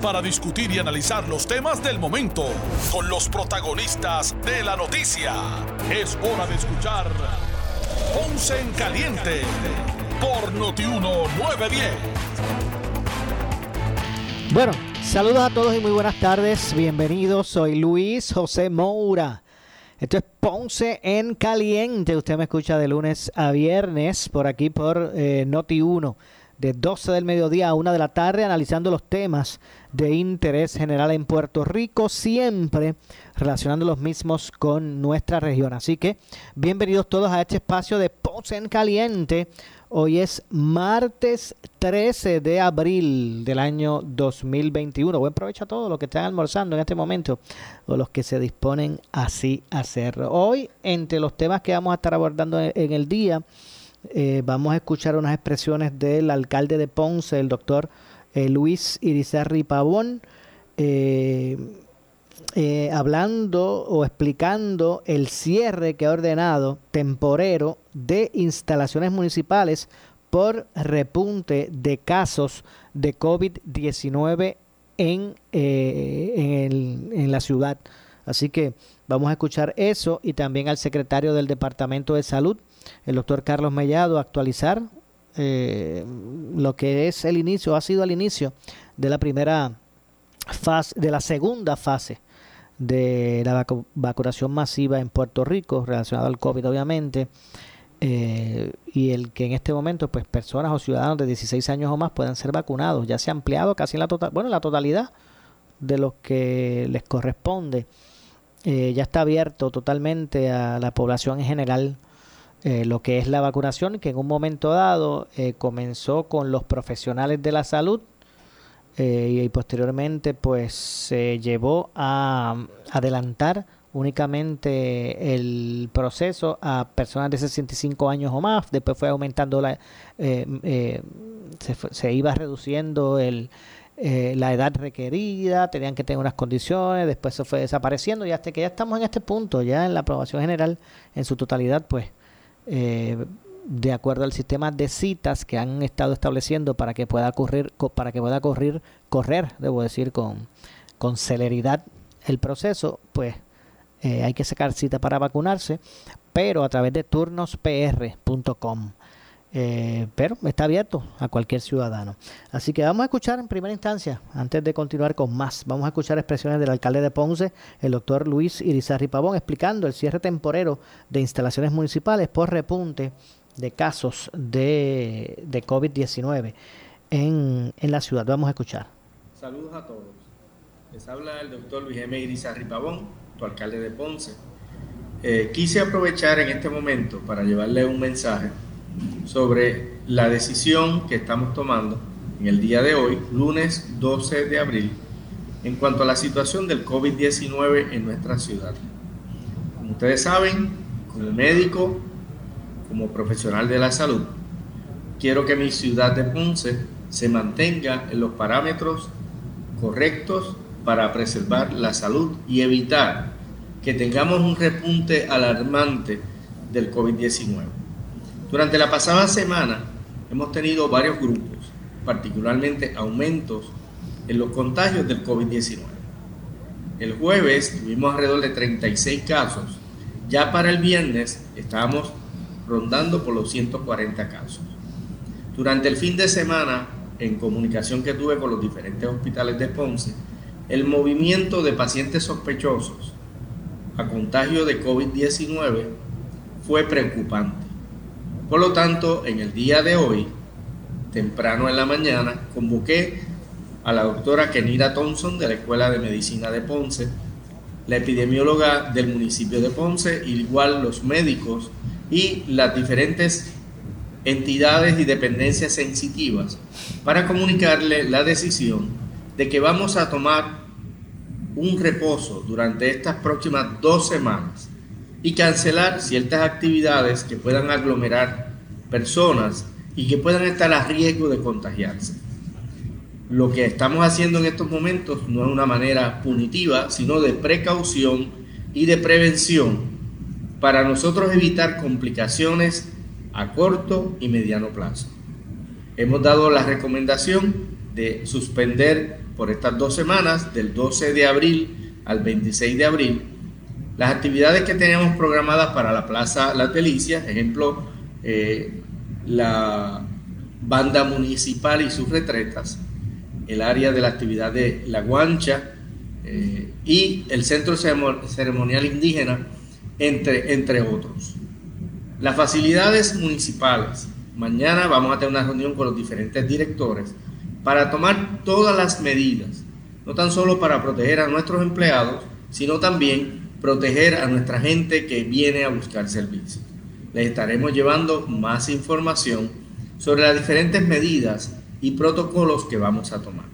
para discutir y analizar los temas del momento con los protagonistas de la noticia. Es hora de escuchar Ponce en Caliente por Notiuno 910. Bueno, saludos a todos y muy buenas tardes. Bienvenidos. Soy Luis José Moura. Esto es Ponce en Caliente. Usted me escucha de lunes a viernes por aquí por eh, Noti 1 de 12 del mediodía a 1 de la tarde analizando los temas de interés general en Puerto Rico, siempre relacionando los mismos con nuestra región. Así que bienvenidos todos a este espacio de Ponce en Caliente. Hoy es martes 13 de abril del año 2021. Buen provecho a todos los que están almorzando en este momento o los que se disponen así a hacerlo. Hoy, entre los temas que vamos a estar abordando en el día, eh, vamos a escuchar unas expresiones del alcalde de Ponce, el doctor eh, Luis Irizarri Pavón, eh, hablando o explicando el cierre que ha ordenado temporero de instalaciones municipales por repunte de casos de COVID-19 en, en, en la ciudad. Así que vamos a escuchar eso y también al secretario del Departamento de Salud, el doctor Carlos Mellado actualizar eh, lo que es el inicio, ha sido el inicio de la primera fase, de la segunda fase de la vacunación masiva en Puerto Rico, relacionada al COVID obviamente, eh, y el que en este momento pues personas o ciudadanos de 16 años o más puedan ser vacunados, ya se ha ampliado casi en la total, bueno, la totalidad de los que les corresponde, eh, ya está abierto totalmente a la población en general eh, lo que es la vacunación, que en un momento dado eh, comenzó con los profesionales de la salud eh, y posteriormente pues se llevó a adelantar únicamente el proceso a personas de 65 años o más, después fue aumentando la, se, se, iba reduciendo el, la edad requerida, tenían que tener unas condiciones, después se fue desapareciendo y hasta que ya estamos en este punto, ya en la aprobación general en su totalidad, pues eh, de acuerdo al sistema de citas que han estado estableciendo para que pueda correr, para que pueda correr, correr, debo decir, con, con celeridad el proceso, pues eh, hay que sacar cita para vacunarse, pero a través de turnospr.com. Eh, pero está abierto a cualquier ciudadano. Así que vamos a escuchar en primera instancia, antes de continuar con más, vamos a escuchar expresiones del alcalde de Ponce, el doctor Luis Irizarri Pavón, explicando el cierre temporero de instalaciones municipales por repunte de casos de, de COVID-19 en, en, la ciudad. Vamos a escuchar. Saludos a todos. Les habla el doctor Luis M. Irizarri Pavón, tu alcalde de Ponce. Eh, quise aprovechar en este momento para llevarle un mensaje sobre la decisión que estamos tomando en el día de hoy, lunes 12 de abril, en cuanto a la situación del COVID-19 en nuestra ciudad. Como ustedes saben, como médico, como profesional de la salud, quiero que mi ciudad de Ponce se mantenga en los parámetros correctos para preservar la salud y evitar que tengamos un repunte alarmante del COVID-19. Durante la pasada semana hemos tenido varios grupos, particularmente aumentos en los contagios del COVID-19. El jueves tuvimos alrededor de 36 casos. Ya para el viernes estábamos rondando por los 140 casos. Durante el fin de semana, en comunicación que tuve con los diferentes hospitales de Ponce, el movimiento de pacientes sospechosos a contagio de COVID-19 fue preocupante. Por lo tanto, en el día de hoy, temprano en la mañana, convoqué a la doctora Kenira Thompson de la Escuela de Medicina de Ponce, la epidemióloga del municipio de Ponce, igual los médicos y las diferentes entidades y dependencias sensitivas para comunicarle la decisión de que vamos a tomar un reposo durante estas próximas dos semanas y cancelar ciertas actividades que puedan aglomerar personas y que puedan estar a riesgo de contagiarse. Lo que estamos haciendo en estos momentos no es una manera punitiva, sino de precaución y de prevención para nosotros evitar complicaciones a corto y mediano plazo. Hemos dado la recomendación de suspender por estas dos semanas, del 12 de abril al 26 de abril, las actividades que teníamos programadas para la Plaza La Delicia, ejemplo, eh, la banda municipal y sus retretas, el área de la actividad de La Guancha eh, y el centro ceremonial indígena, entre, entre otros. Las facilidades municipales. Mañana vamos a tener una reunión con los diferentes directores para tomar todas las medidas, no tan solo para proteger a nuestros empleados, sino también proteger a nuestra gente que viene a buscar servicios. Les estaremos llevando más información sobre las diferentes medidas y protocolos que vamos a tomar.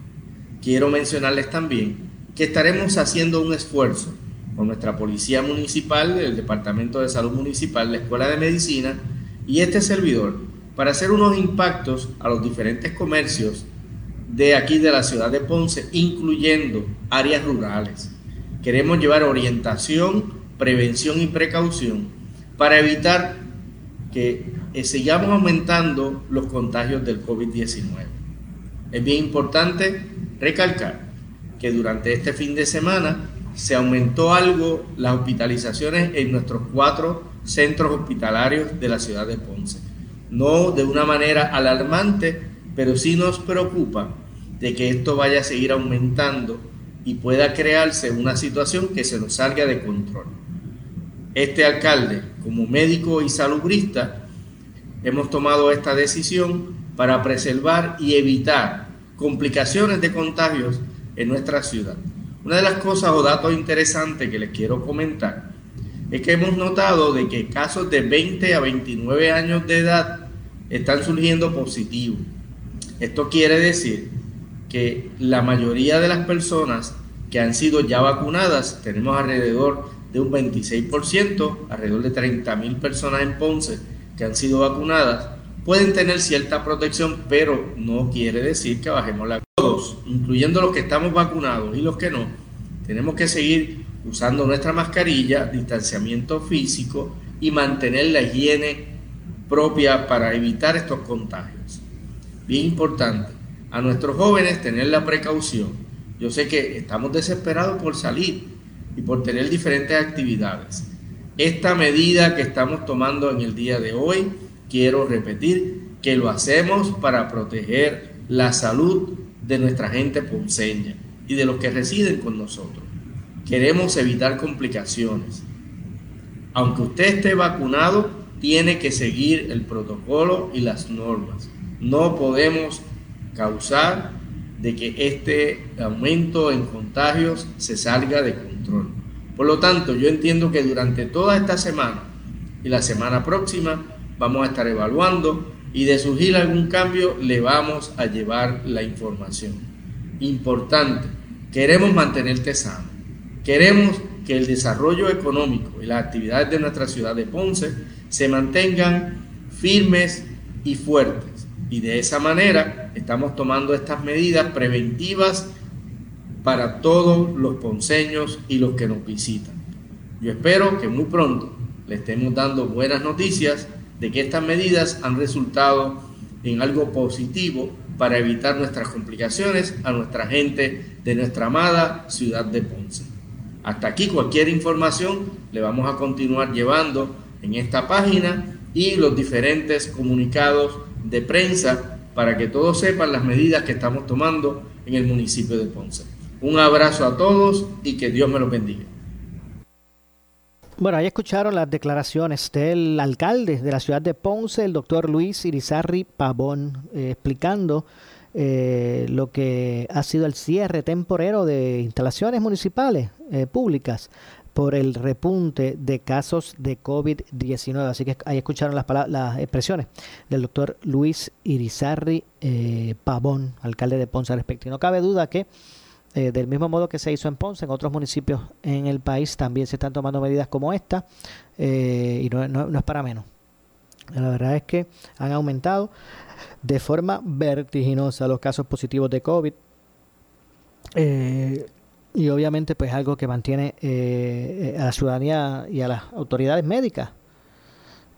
Quiero mencionarles también que estaremos haciendo un esfuerzo con nuestra Policía Municipal, el Departamento de Salud Municipal, la Escuela de Medicina y este servidor para hacer unos impactos a los diferentes comercios de aquí de la ciudad de Ponce, incluyendo áreas rurales. Queremos llevar orientación, prevención y precaución para evitar que eh, sigamos aumentando los contagios del COVID-19. Es bien importante recalcar que durante este fin de semana se aumentó algo las hospitalizaciones en nuestros cuatro centros hospitalarios de la ciudad de Ponce. No de una manera alarmante, pero sí nos preocupa de que esto vaya a seguir aumentando y pueda crearse una situación que se nos salga de control. Este alcalde, como médico y salubrista, hemos tomado esta decisión para preservar y evitar complicaciones de contagios en nuestra ciudad. Una de las cosas o datos interesantes que les quiero comentar es que hemos notado de que casos de 20 a 29 años de edad están surgiendo positivos. Esto quiere decir que la mayoría de las personas que han sido ya vacunadas, tenemos alrededor de un 26%, alrededor de 30 mil personas en Ponce que han sido vacunadas, pueden tener cierta protección, pero no quiere decir que bajemos la todos, incluyendo los que estamos vacunados y los que no, tenemos que seguir usando nuestra mascarilla, distanciamiento físico y mantener la higiene propia para evitar estos contagios. Bien importante, a nuestros jóvenes tener la precaución. Yo sé que estamos desesperados por salir y por tener diferentes actividades. Esta medida que estamos tomando en el día de hoy, quiero repetir que lo hacemos para proteger la salud de nuestra gente ponceña y de los que residen con nosotros. Queremos evitar complicaciones. Aunque usted esté vacunado, tiene que seguir el protocolo y las normas. No podemos causar de que este aumento en contagios se salga de control. Por lo tanto, yo entiendo que durante toda esta semana y la semana próxima vamos a estar evaluando y de surgir algún cambio le vamos a llevar la información. Importante, queremos mantenerte sano. Queremos que el desarrollo económico y las actividades de nuestra ciudad de Ponce se mantengan firmes y fuertes. Y de esa manera estamos tomando estas medidas preventivas para todos los ponceños y los que nos visitan. Yo espero que muy pronto le estemos dando buenas noticias de que estas medidas han resultado en algo positivo para evitar nuestras complicaciones a nuestra gente de nuestra amada ciudad de Ponce. Hasta aquí cualquier información le vamos a continuar llevando en esta página y los diferentes comunicados de prensa para que todos sepan las medidas que estamos tomando en el municipio de Ponce. Un abrazo a todos y que Dios me los bendiga. Bueno, ahí escucharon las declaraciones del alcalde de la ciudad de Ponce, el doctor Luis Irizarri Pavón, eh, explicando eh, lo que ha sido el cierre temporero de instalaciones municipales eh, públicas por el repunte de casos de COVID-19. Así que ahí escucharon las, las expresiones del doctor Luis Irizarri Pavón, alcalde de Ponce respecto. Y no cabe duda que eh, del mismo modo que se hizo en Ponce, en otros municipios en el país también se están tomando medidas como esta eh, y no, no, es para menos. La verdad es que han aumentado de forma vertiginosa los casos positivos de COVID. Eh, y obviamente pues algo que mantiene a la ciudadanía y a las autoridades médicas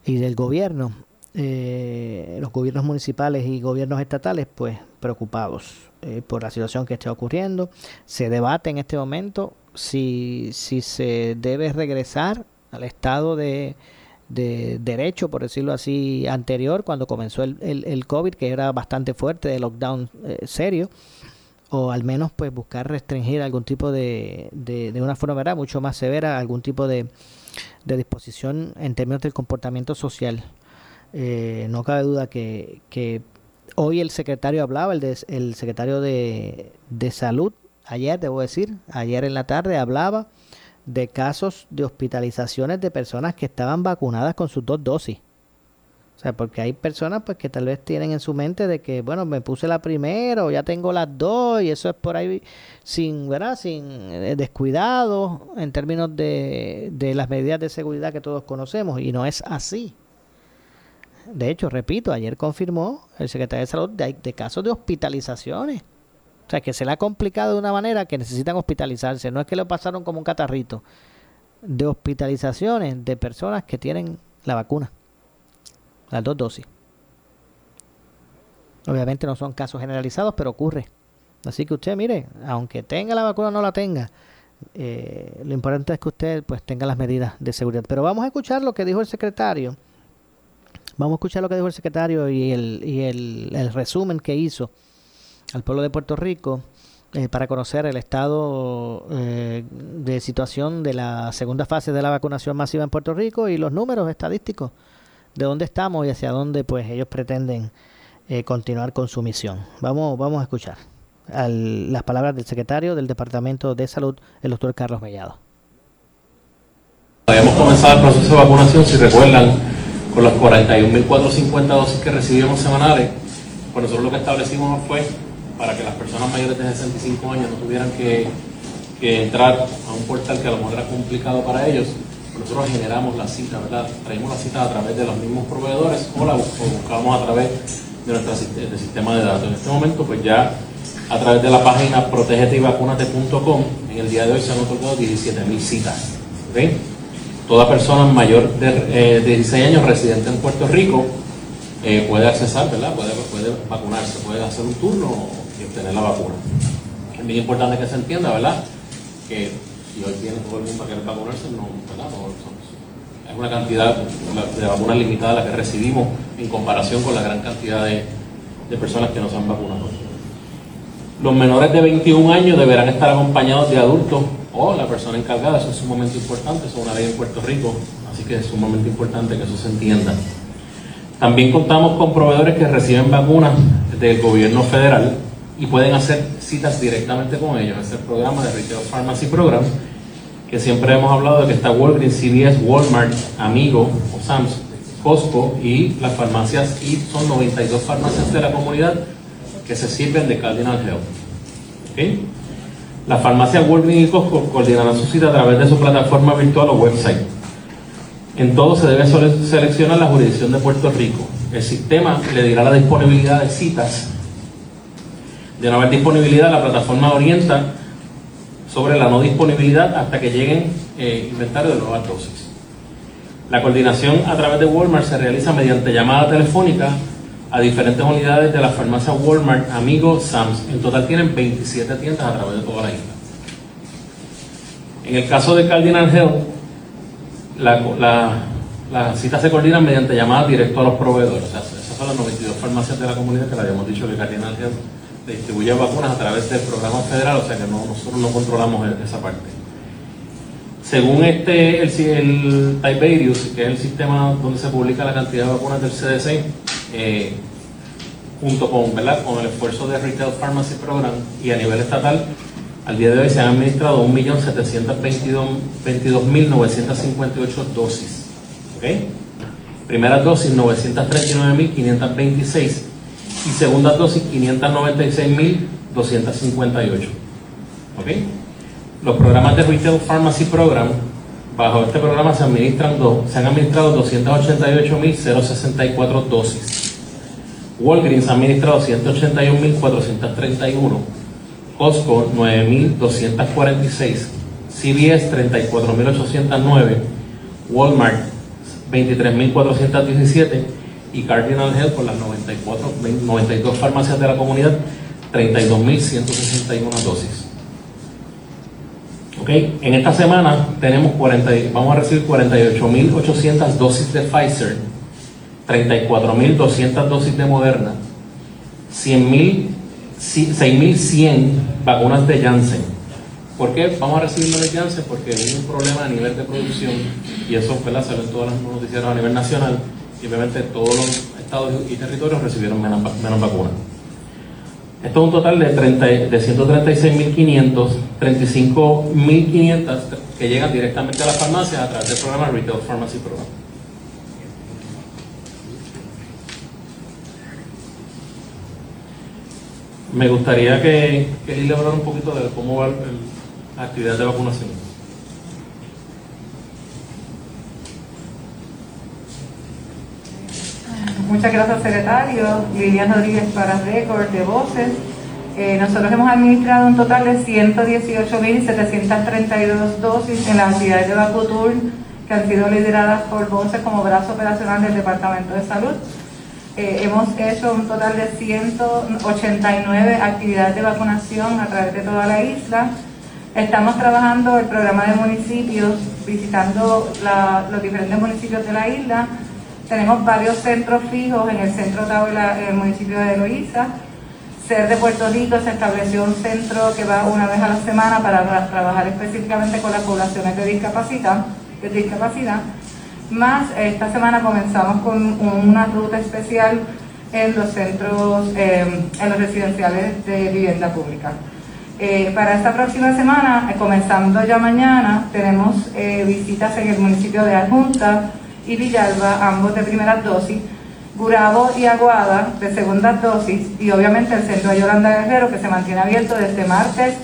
y del gobierno, los gobiernos municipales y gobiernos estatales pues preocupados eh, por la situación que está ocurriendo. Se debate en este momento si, si se debe regresar al estado de, de derecho, por decirlo así, anterior, cuando comenzó el, el, COVID, que era bastante fuerte, de lockdown eh, serio, o al menos pues buscar restringir algún tipo de, de, de una forma ¿verdad? mucho más severa, algún tipo de, de disposición en términos del comportamiento social. Eh, no cabe duda que, que Hoy el secretario hablaba, el, el secretario de, salud, ayer debo decir, ayer en la tarde hablaba de casos de hospitalizaciones de personas que estaban vacunadas con sus dos dosis. O sea, porque hay personas pues que tal vez tienen en su mente de que, bueno, me puse la primera o ya tengo las dos y eso es por ahí sin, ¿verdad? Sin eh, descuidado en términos de, de las medidas de seguridad que todos conocemos y no es así. De hecho, repito, ayer confirmó el secretario de Salud de, casos de hospitalizaciones. O sea, que se le ha complicado de una manera que necesitan hospitalizarse. No es que lo pasaron como un catarrito. De hospitalizaciones de personas que tienen la vacuna. Las dos dosis. Obviamente no son casos generalizados, pero ocurre. Así que usted, mire, aunque tenga la vacuna o no la tenga, eh, lo importante es que usted pues tenga las medidas de seguridad. Pero vamos a escuchar lo que dijo el secretario Vamos a escuchar lo que dijo el secretario y el, y el, resumen que hizo al pueblo de Puerto Rico eh, para conocer el estado eh, de situación de la segunda fase de la vacunación masiva en Puerto Rico y los números estadísticos de dónde estamos y hacia dónde pues ellos pretenden eh, continuar con su misión. Vamos, vamos a escuchar las palabras del secretario del Departamento de Salud, el doctor Carlos Mellado. Habíamos comenzado el proceso de vacunación, si recuerdan, con las 41.450 dosis que recibimos semanales, pues nosotros lo que establecimos fue para que las personas mayores de 65 años no tuvieran que, entrar a un portal que a lo mejor era complicado para ellos, nosotros generamos la cita, ¿verdad? Traímos la cita a través de los mismos proveedores o la buscamos a través de nuestro sistema de datos. En este momento, pues ya a través de la página protegeteyvacunate.com, en el día de hoy se han otorgado 17.000 citas. ¿okay? toda persona mayor de, 16 eh, años residente en Puerto Rico eh, puede accesar, ¿verdad? Puede, puede vacunarse, puede hacer un turno y obtener la vacuna. Es bien importante que se entienda, ¿verdad? Que si hoy tiene todo el mundo querer vacunarse, no, ¿verdad? es una cantidad de vacunas limitada la que recibimos en comparación con la gran cantidad de, de personas que nos han vacunado. Los menores de 21 años deberán estar acompañados de adultos o la persona encargada, eso es sumamente importante, eso es una ley en Puerto Rico, así que es sumamente importante que eso se entienda. También contamos con proveedores que reciben vacunas del gobierno federal y pueden hacer citas directamente con ellos. Es el programa de Retail Pharmacy Program, que siempre hemos hablado de que está Walgreens, CVS, Walmart, Amigo o Sam's, Costco y las farmacias, y son 92 farmacias de la comunidad que se sirven de Cardinal Health. ¿Okay? La farmacia Walgreens y Costco coordinarán su cita a través de su plataforma virtual o website. En todo se debe seleccionar la jurisdicción de Puerto Rico. El sistema le dirá la disponibilidad de citas. De no haber disponibilidad, la plataforma orienta sobre la no disponibilidad hasta que lleguen eh, inventario de nuevas dosis. La coordinación a través de Walmart se realiza mediante llamada telefónica a diferentes unidades de la farmacia Walmart, Amigo, Sams. En total tienen 27 tiendas a través de toda la isla. En el caso de Cardinal Health, las citas se coordinan mediante llamadas directo a los proveedores. O sea, esas son las 92 farmacias de la comunidad que le habíamos dicho que Cardinal Health distribuye vacunas a través del programa federal, o sea que nosotros no controlamos e-, esa parte. Según este, el, el Tiberius, que es el sistema donde se publica la cantidad de vacunas del CDC, eh, junto con, con el esfuerzo de Retail Pharmacy Program y a nivel estatal, al día de hoy se han administrado 1.722.958 dosis. ¿okay? Primeras dosis 939.526 y segundas dosis 596.258. Los programas de Retail Pharmacy Program, bajo este programa se, administran se han administrado 288.064 dosis. Walgreens ha administrado 181.431, Costco 9.246, CVS 34.809, Walmart 23.417 y Cardinal Health por las 94, 92 farmacias de la comunidad 32.161 dosis. Okay. En esta semana tenemos 40, vamos a recibir 48.800 dosis de Pfizer, 34.200 dosis de Moderna, 6.100 vacunas de Janssen. ¿Por qué vamos a recibir de Janssen? Porque hay un problema a nivel de producción y eso ¿verdad? sale en todas las noticias a nivel nacional y obviamente todos los estados y territorios recibieron menos, vacunas. Esto es un total de, 30, de 136.500, 35.500 que llegan directamente a las farmacias a través del programa Retail Pharmacy Program. Me gustaría que, que Lili hablara un poquito de cómo va la actividad de vacunación. Muchas gracias, secretario. Lilian Rodríguez para Récord de Voces. Eh, nosotros hemos administrado un total de 118.732 dosis en las actividades de Vacutur que han sido lideradas por Voces como brazo operacional del Departamento de Salud. Eh, hemos hecho un total de 189 actividades de vacunación a través de toda la isla. Estamos trabajando el programa de municipios, visitando los diferentes municipios de la isla tenemos varios centros fijos en el centro Tabla, en el municipio de Eloísa. Ser de Puerto Rico se estableció un centro que va una vez a la semana para trabajar específicamente con las poblaciones de discapacidad. De discapacidad. Más esta semana comenzamos con una ruta especial en los centros, em, en los residenciales de vivienda pública. Eh, para esta próxima semana, comenzando ya mañana, tenemos eh, visitas en el municipio de Adjunta, y Villalba, ambos de primera dosis, Gurabo y Aguada de segunda dosis y obviamente el centro de Yolanda Guerrero que se mantiene abierto desde martes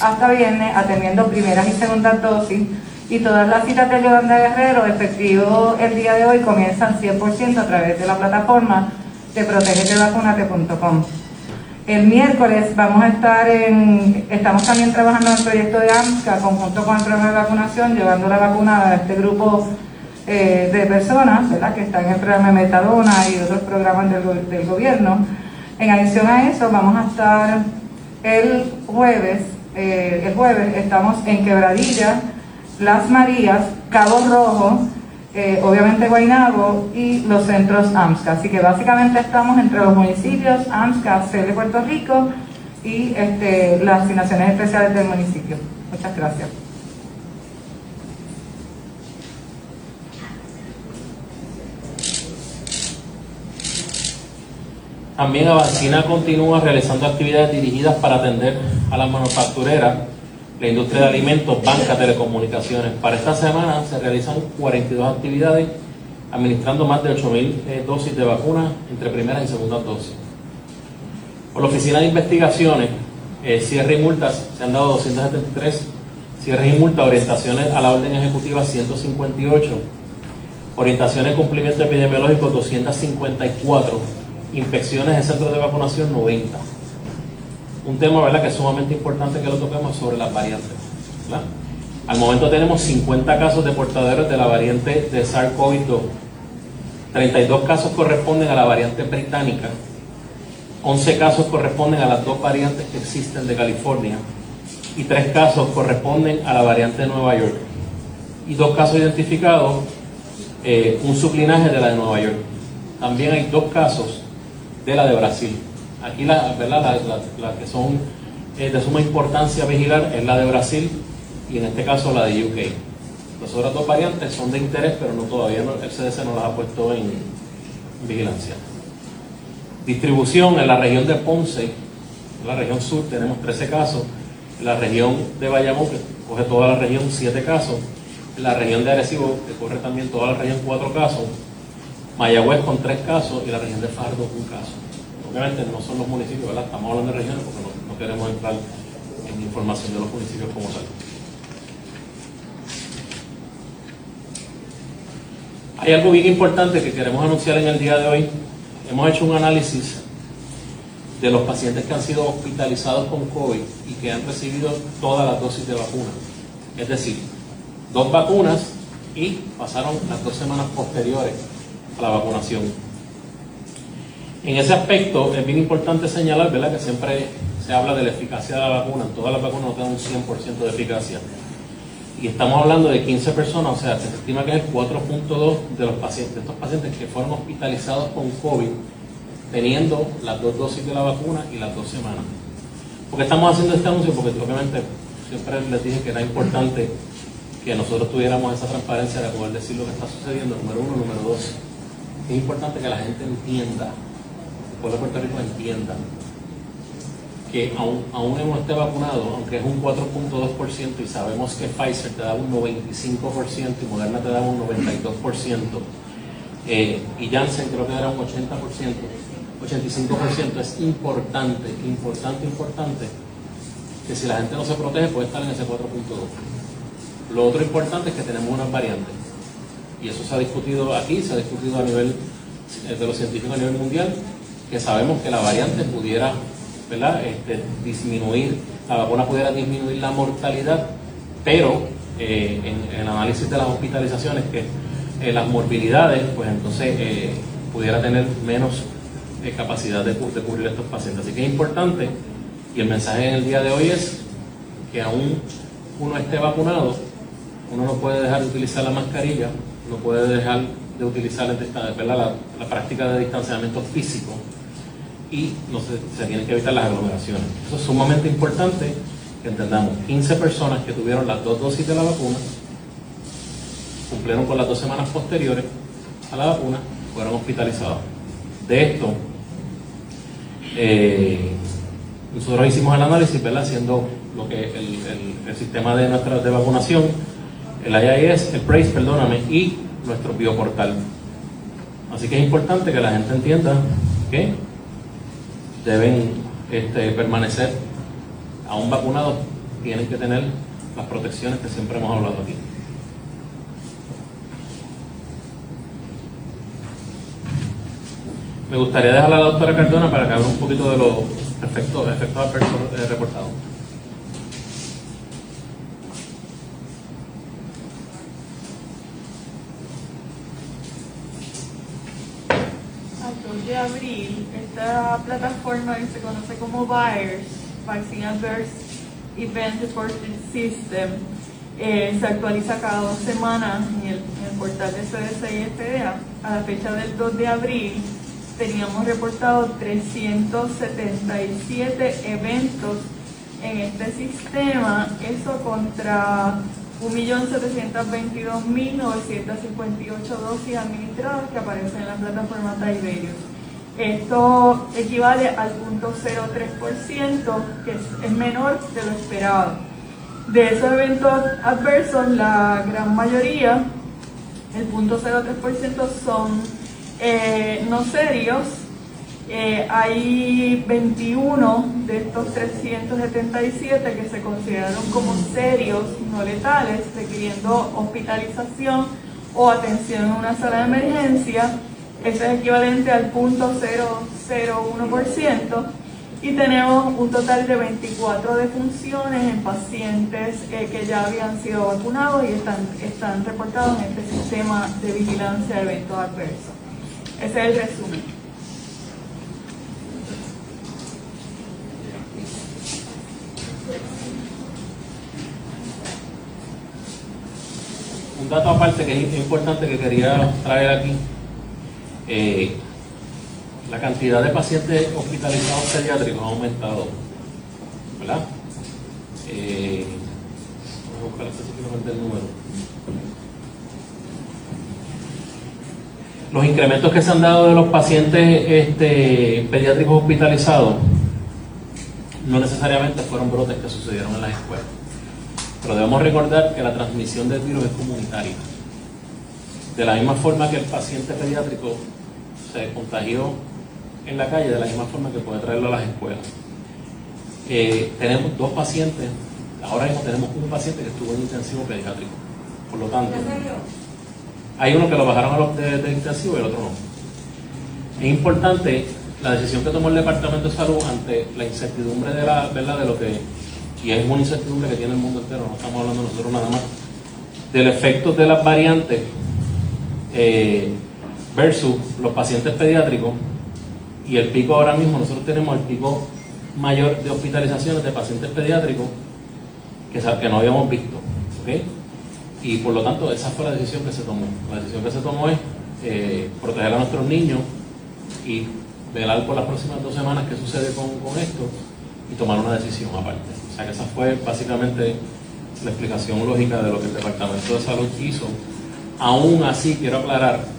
hasta viernes atendiendo primeras y segundas dosis y todas las citas de Yolanda Guerrero efectivo el día de hoy comienzan 100% a través de la plataforma de protegetevacunate.com. El miércoles vamos a estar en, estamos también trabajando en el proyecto de AMSCA conjunto con el programa de vacunación, llevando la vacuna a este grupo eh, de personas ¿verdad? que están en el programa de Metadona y otros programas del, gobierno. En adición a eso, vamos a estar el jueves, eh, el jueves estamos en Quebradilla, Las Marías, Cabo Rojo, eh, obviamente Guaynabo y los centros AMSCA. Así que básicamente estamos entre los municipios AMSCA, C de Puerto Rico y este, las asignaciones especiales del municipio. Muchas gracias. También Avancina continúa realizando actividades dirigidas para atender a las manufactureras, la industria de alimentos, banca, telecomunicaciones. Para esta semana se realizan 42 actividades administrando más de 8.000 eh, dosis de vacunas entre primeras y segundas dosis. Por la Oficina de Investigaciones, eh, cierre y multas, se han dado 273 cierres y multas, orientaciones a la orden ejecutiva 158, orientaciones cumplimiento epidemiológico 254 inspecciones en centros de vacunación 90. Un tema ¿verdad? que es sumamente importante que lo toquemos sobre las variantes. Al momento tenemos 50 casos de portadores de la variante de SARS-CoV-2. 32 casos corresponden a la variante británica. 11 casos corresponden a las dos variantes que existen de California. Y 3 casos corresponden a la variante de Nueva York. Y dos casos identificados, eh, un sublinaje de la de Nueva York. También hay dos casos de la de Brasil. Aquí la, ¿verdad? La, que son eh, de suma importancia vigilar es la de Brasil y en este caso la de UK. Las otras dos variantes son de interés, pero no todavía el CDC no las ha puesto en vigilancia. Distribución en la región de Ponce, en la región sur tenemos 13 casos, en la región de Bayamón, que coge toda la región, 7 casos, en la región de Arecibo, que corre también toda la región, 4 casos, Mayagüez con tres casos y la región de Fardo un caso. Obviamente no son los municipios, ¿verdad? Estamos hablando de regiones porque no, queremos entrar en información de los municipios como tal. Hay algo bien importante que queremos anunciar en el día de hoy. Hemos hecho un análisis de los pacientes que han sido hospitalizados con COVID y que han recibido todas las dosis de vacuna. Es decir, dos vacunas y pasaron las dos semanas posteriores la vacunación. En ese aspecto es bien importante señalar ¿verdad? que siempre se habla de la eficacia de la vacuna. Todas las vacunas no tienen un 100% de eficacia. Y estamos hablando de 15 personas, o sea, se estima que es el 4.2 de los pacientes, estos pacientes que fueron hospitalizados con COVID, teniendo las dos dosis de la vacuna y las dos semanas. Porque estamos haciendo este anuncio porque obviamente siempre les dije que era importante que nosotros tuviéramos esa transparencia de poder decir lo que está sucediendo, número uno, número dos. Es importante que la gente entienda, el pueblo de Puerto Rico entienda que aún, aún no esté vacunado, aunque es un 4.2% y sabemos que Pfizer te da un 95% y Moderna te da un 92%, eh, y Janssen creo que era un 80%, 85%, es importante, importante, importante que si la gente no se protege puede estar en ese 4.2. Lo otro importante es que tenemos unas variantes. Y eso se ha discutido aquí, se ha discutido a nivel eh, de los científicos a nivel mundial, que sabemos que la variante pudiera. Este, disminuir, la vacuna pudiera disminuir la mortalidad, pero eh, en, el análisis de las hospitalizaciones, que eh, las morbilidades, pues entonces pudiera tener menos capacidad de, de cubrir a estos pacientes. Así que es importante, y el mensaje en el día de hoy es que aún uno esté vacunado, uno no puede dejar de utilizar la mascarilla, no puede dejar de utilizar la, la, práctica de distanciamiento físico y no se, tienen que evitar las aglomeraciones. Eso es sumamente importante que entendamos. 15 personas que tuvieron las dos dosis de la vacuna, cumplieron con las dos semanas posteriores a la vacuna, fueron hospitalizados. De esto, eh, nosotros hicimos el análisis. Haciendo lo que el, el, sistema de nuestra de vacunación, el IIS, el PRACE, perdóname, y nuestro bioportal. Así que es importante que la gente entienda que deben este, permanecer aún vacunados, tienen que tener las protecciones que siempre hemos hablado aquí. Me gustaría dejar a la doctora Cardona para que hable un poquito de los efectos, efectos eh, reportados. de abril, esta plataforma que se conoce como VAERS, Vaccine Adverse Event Reporting System, eh, se actualiza cada dos semanas en el, portal de CDC y FDA. A la fecha del 2 de abril teníamos reportado 377 eventos en este sistema, eso contra 1.722.958 dosis administradas que aparecen en la plataforma Tiberius. Esto equivale al 0.03%, que es, menor de lo esperado. De esos eventos adversos, la gran mayoría, el 0.03% son eh, no serios. Eh, hay 21 de estos 377 que se consideraron como serios, no letales, requiriendo hospitalización o atención en una sala de emergencia eso es equivalente al 0.001%. Y tenemos un total de 24 defunciones en pacientes eh, que ya habían sido vacunados y están, están reportados en este sistema de vigilancia de eventos adversos. Ese es el resumen. Un dato aparte que es importante que quería traer aquí eh, la cantidad de pacientes hospitalizados pediátricos ha aumentado, ¿verdad? Eh, a buscar específicamente el número. Los incrementos que se han dado de los pacientes este, pediátricos hospitalizados no necesariamente fueron brotes que sucedieron en las escuelas. Pero debemos recordar que la transmisión del virus es comunitaria. De la misma forma que el paciente pediátrico se contagió en la calle de la misma forma que puede traerlo a las escuelas. Eh, tenemos dos pacientes, ahora mismo tenemos un paciente que estuvo en intensivo pediátrico. Por lo tanto, hay uno que lo bajaron a los de, de intensivo y el otro no. Es importante la decisión que tomó el Departamento de Salud ante la incertidumbre de la verdad de lo que y es una incertidumbre que tiene el mundo entero, no estamos hablando nosotros nada más, del efecto de las variantes eh, versus los pacientes pediátricos y el pico ahora mismo, nosotros tenemos el pico mayor de hospitalizaciones de pacientes pediátricos que, que no habíamos visto. Y por lo tanto, esa fue la decisión que se tomó. La decisión que se tomó es eh, proteger a nuestros niños y velar por las próximas dos semanas qué sucede con, con esto y tomar una decisión aparte. O sea que esa fue básicamente la explicación lógica de lo que el Departamento de Salud hizo. Aún así, quiero aclarar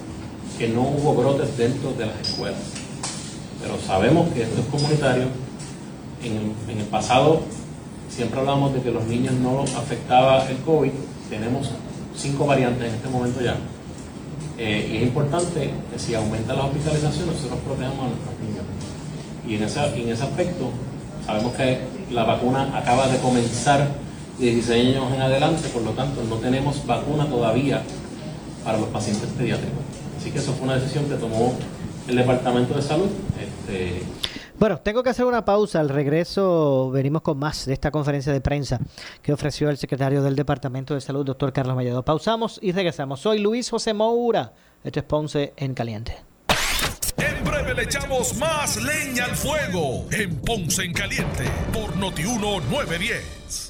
que no hubo brotes dentro de las escuelas. Pero sabemos que esto es comunitario. En el, pasado siempre hablamos de que los niños no afectaba el COVID. Tenemos cinco variantes en este momento ya. Eh, y es importante que si aumenta las hospitalizaciones, nosotros protejamos a nuestros niños. Y en ese, en ese aspecto, sabemos que la vacuna acaba de comenzar 16 años en adelante, por lo tanto no tenemos vacuna todavía para los pacientes pediátricos. Así que eso fue una decisión que tomó el Departamento de Salud. Este... Bueno, tengo que hacer una pausa. Al regreso venimos con más de esta conferencia de prensa que ofreció el secretario del Departamento de Salud, doctor Carlos Mayado. Pausamos y regresamos. Soy Luis José Moura. Esto es Ponce en Caliente. En breve le echamos más leña al fuego en Ponce en Caliente por Notiuno 910.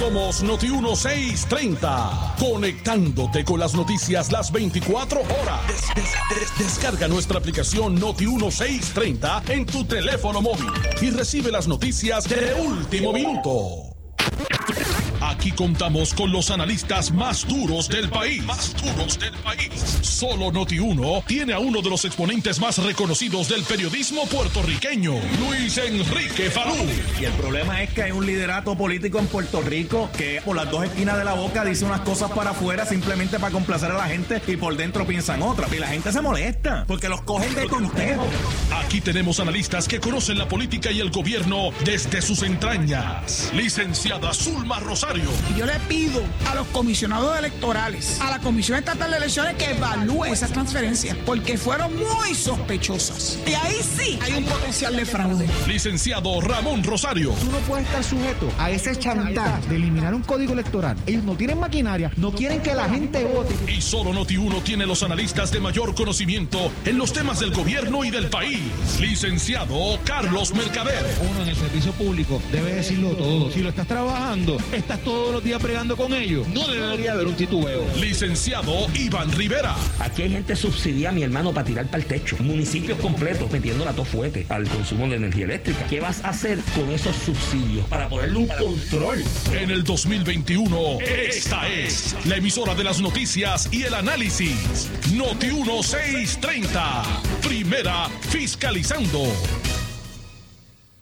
Somos Noti 1630, conectándote con las noticias las 24 horas. Des- des- des- descarga nuestra aplicación Noti 1630 en tu teléfono móvil y recibe las noticias de último minuto. Aquí contamos con los analistas más duros del país. Más duros del país. Solo Noti 1 tiene a uno de los exponentes más reconocidos del periodismo puertorriqueño, Luis Enrique Falú. Y el problema es que hay un liderato político en Puerto Rico que por las dos esquinas de la boca dice unas cosas para afuera simplemente para complacer a la gente y por dentro piensan otras. Y la gente se molesta porque los cogen de tontejo. Aquí tenemos analistas que conocen la política y el gobierno desde sus entrañas. Licenciada Zulma Rosario. Y yo le pido a los comisionados electorales, a la Comisión Estatal de Elecciones que evalúe esas transferencias, porque fueron muy sospechosas. Y ahí sí hay un potencial de fraude. Licenciado Ramón Rosario. Tú no puedes estar sujeto a ese chantaje de eliminar un código electoral. Ellos no tienen maquinaria, no quieren que la gente vote. Y solo Noti1 tiene los analistas de mayor conocimiento en los temas del gobierno y del país. Licenciado Carlos Mercader. Uno en el servicio público debe decirlo todo. Si lo estás trabajando, estás todos los días pregando con ellos. No debería haber un titubeo. Licenciado Iván Rivera. Aquí hay gente subsidia a mi hermano para tirar para el techo. Municipios completos metiendo la fuerte al consumo de energía eléctrica. ¿Qué vas a hacer con esos subsidios para ponerle un control? En el 2021, esta es la emisora de las noticias y el análisis. Noti 1630. Primera fiscalizando.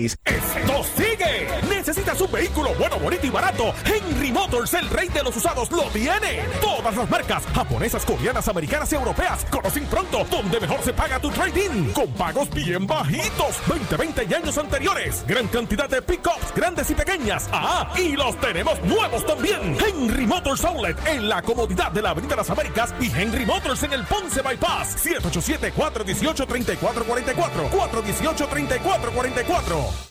843-6246. ¡Esto sigue! ¿Necesitas un vehículo bueno, bonito y barato? Henry Motors, el rey de los usados, lo tiene. Todas las marcas, japonesas, coreanas, americanas y europeas, conocen pronto donde mejor se paga tu trading. Con pagos bien bajitos. 20, 20 y años anteriores. Gran cantidad de pickups, grandes y pequeñas. Ah, y los tenemos nuevos también. Henry Motors Outlet, en la comodidad de la Avenida Las Américas y Henry Motors en el Ponce Bypass. 787-418-3444. 418-3444.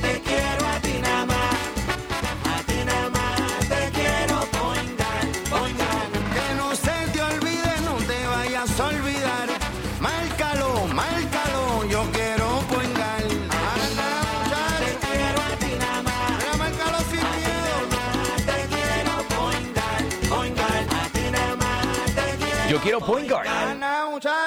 Te quiero a ti nada más, a ti nada más te quiero poingar, poingar. Que no se te olvide, no te vayas a olvidar. Márcalo, márcalo, yo quiero poingar. Te quiero a ti nada más. Mira, márcalo sin miedo. Te quiero poingar, poingar. A ti nada más te quiero Yo quiero point guard.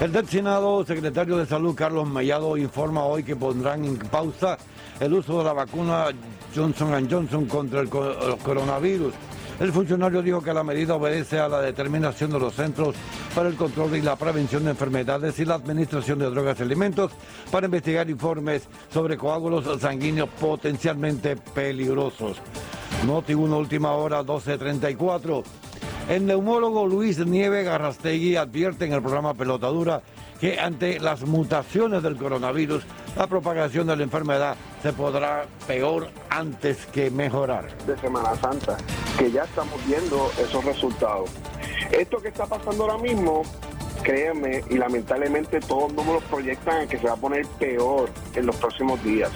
El del Senado, secretario de Salud Carlos Mellado, informa hoy que pondrán en pausa el uso de la vacuna Johnson Johnson contra el co- coronavirus. El funcionario dijo que la medida obedece a la determinación de los Centros para el Control y la Prevención de Enfermedades y la Administración de Drogas y Alimentos para investigar informes sobre coágulos sanguíneos potencialmente peligrosos. Noti 1, última hora, 12.34. El neumólogo Luis Nieve Garrastegui advierte en el programa Pelotadura que ante las mutaciones del coronavirus, la propagación de la enfermedad se podrá peor antes que mejorar. de Semana Santa, que ya estamos viendo esos resultados. Esto que está pasando ahora mismo, créanme, y lamentablemente todos los números proyectan a que se va a poner peor en los próximos días.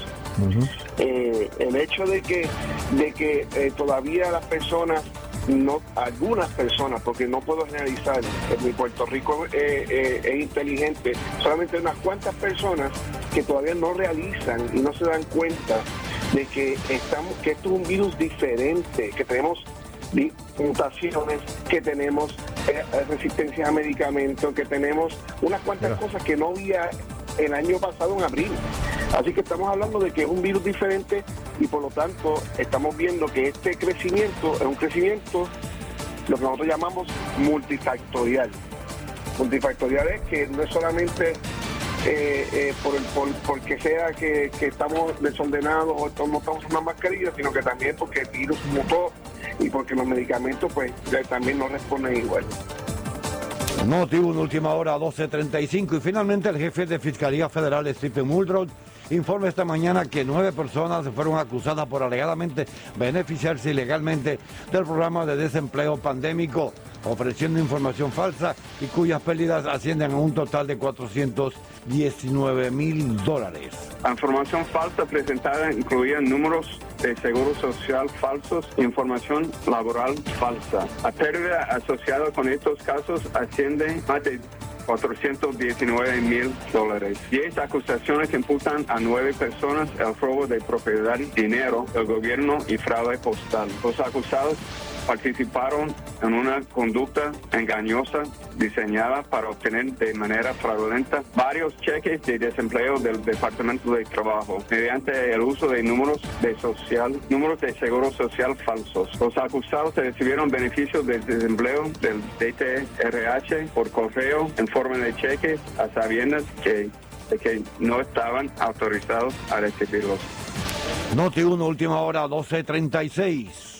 Eh, el hecho de que, de que eh, todavía las personas, no algunas personas, porque no puedo generalizar, en mi Puerto Rico eh, eh, es inteligente, solamente unas cuantas personas que todavía no realizan y no se dan cuenta de que estamos, que esto es un virus diferente, que tenemos mutaciones, que tenemos eh, resistencia a medicamentos, que tenemos unas cuantas cosas que no había el año pasado en abril. Así que estamos hablando de que es un virus diferente y por lo tanto estamos viendo que este crecimiento es un crecimiento, lo que nosotros llamamos multifactorial. Multifactorial es que no es solamente eh, eh, por porque sea que, estamos desordenados o no estamos usando mascarillas, sino que también porque el virus mutó y porque los medicamentos pues también no responden igual. Noti 1, última hora, 12.35. Y finalmente el jefe de Fiscalía Federal, Stephen Muldrow, informa esta mañana que nueve personas fueron acusadas por alegadamente beneficiarse ilegalmente del programa de desempleo pandémico. Ofreciendo información falsa y cuyas pérdidas ascienden a un total de 419 mil dólares. La información falsa presentada incluía números de seguro social falsos información laboral falsa. La pérdida asociada con estos casos asciende a de 419 mil dólares. Diez acusaciones imputan a nueve personas el robo de propiedad, dinero del gobierno y fraude postal. Los acusados participaron en una conducta engañosa diseñada para obtener de manera fraudulenta varios cheques de desempleo del Departamento de Trabajo mediante el uso de números de social, números de seguro social falsos. Los acusados recibieron beneficios de desempleo del DTRH por correo en forma de cheques a sabiendas que, de que no estaban autorizados a recibirlos. Noti 1, última hora, 12.36.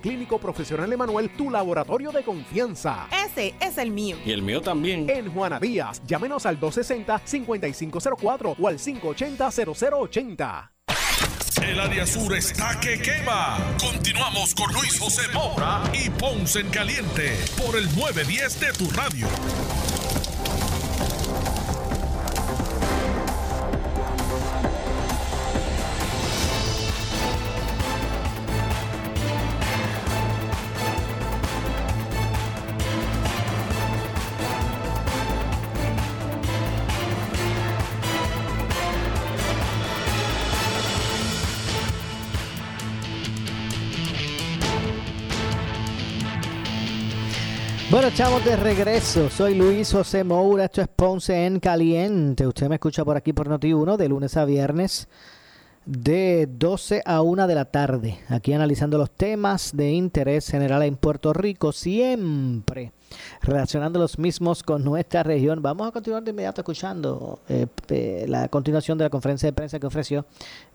Clínico Profesional Emanuel tu laboratorio de confianza. Ese es el mío. Y el mío también. En Juana Díaz, llámenos al 260-5504 o al 580-0080. El área sur está que quema. Continuamos con Luis José Moura y Ponce en Caliente por el 910 de tu radio. Bueno, chavos, de regreso. Soy Luis José Moura. Esto es Ponce en Caliente. Usted me escucha por aquí por Noti1 de lunes a viernes de 12 a 1 de la tarde. Aquí analizando los temas de interés general en Puerto Rico, siempre relacionando los mismos con nuestra región. Vamos a continuar de inmediato escuchando eh, la continuación de la conferencia de prensa que ofreció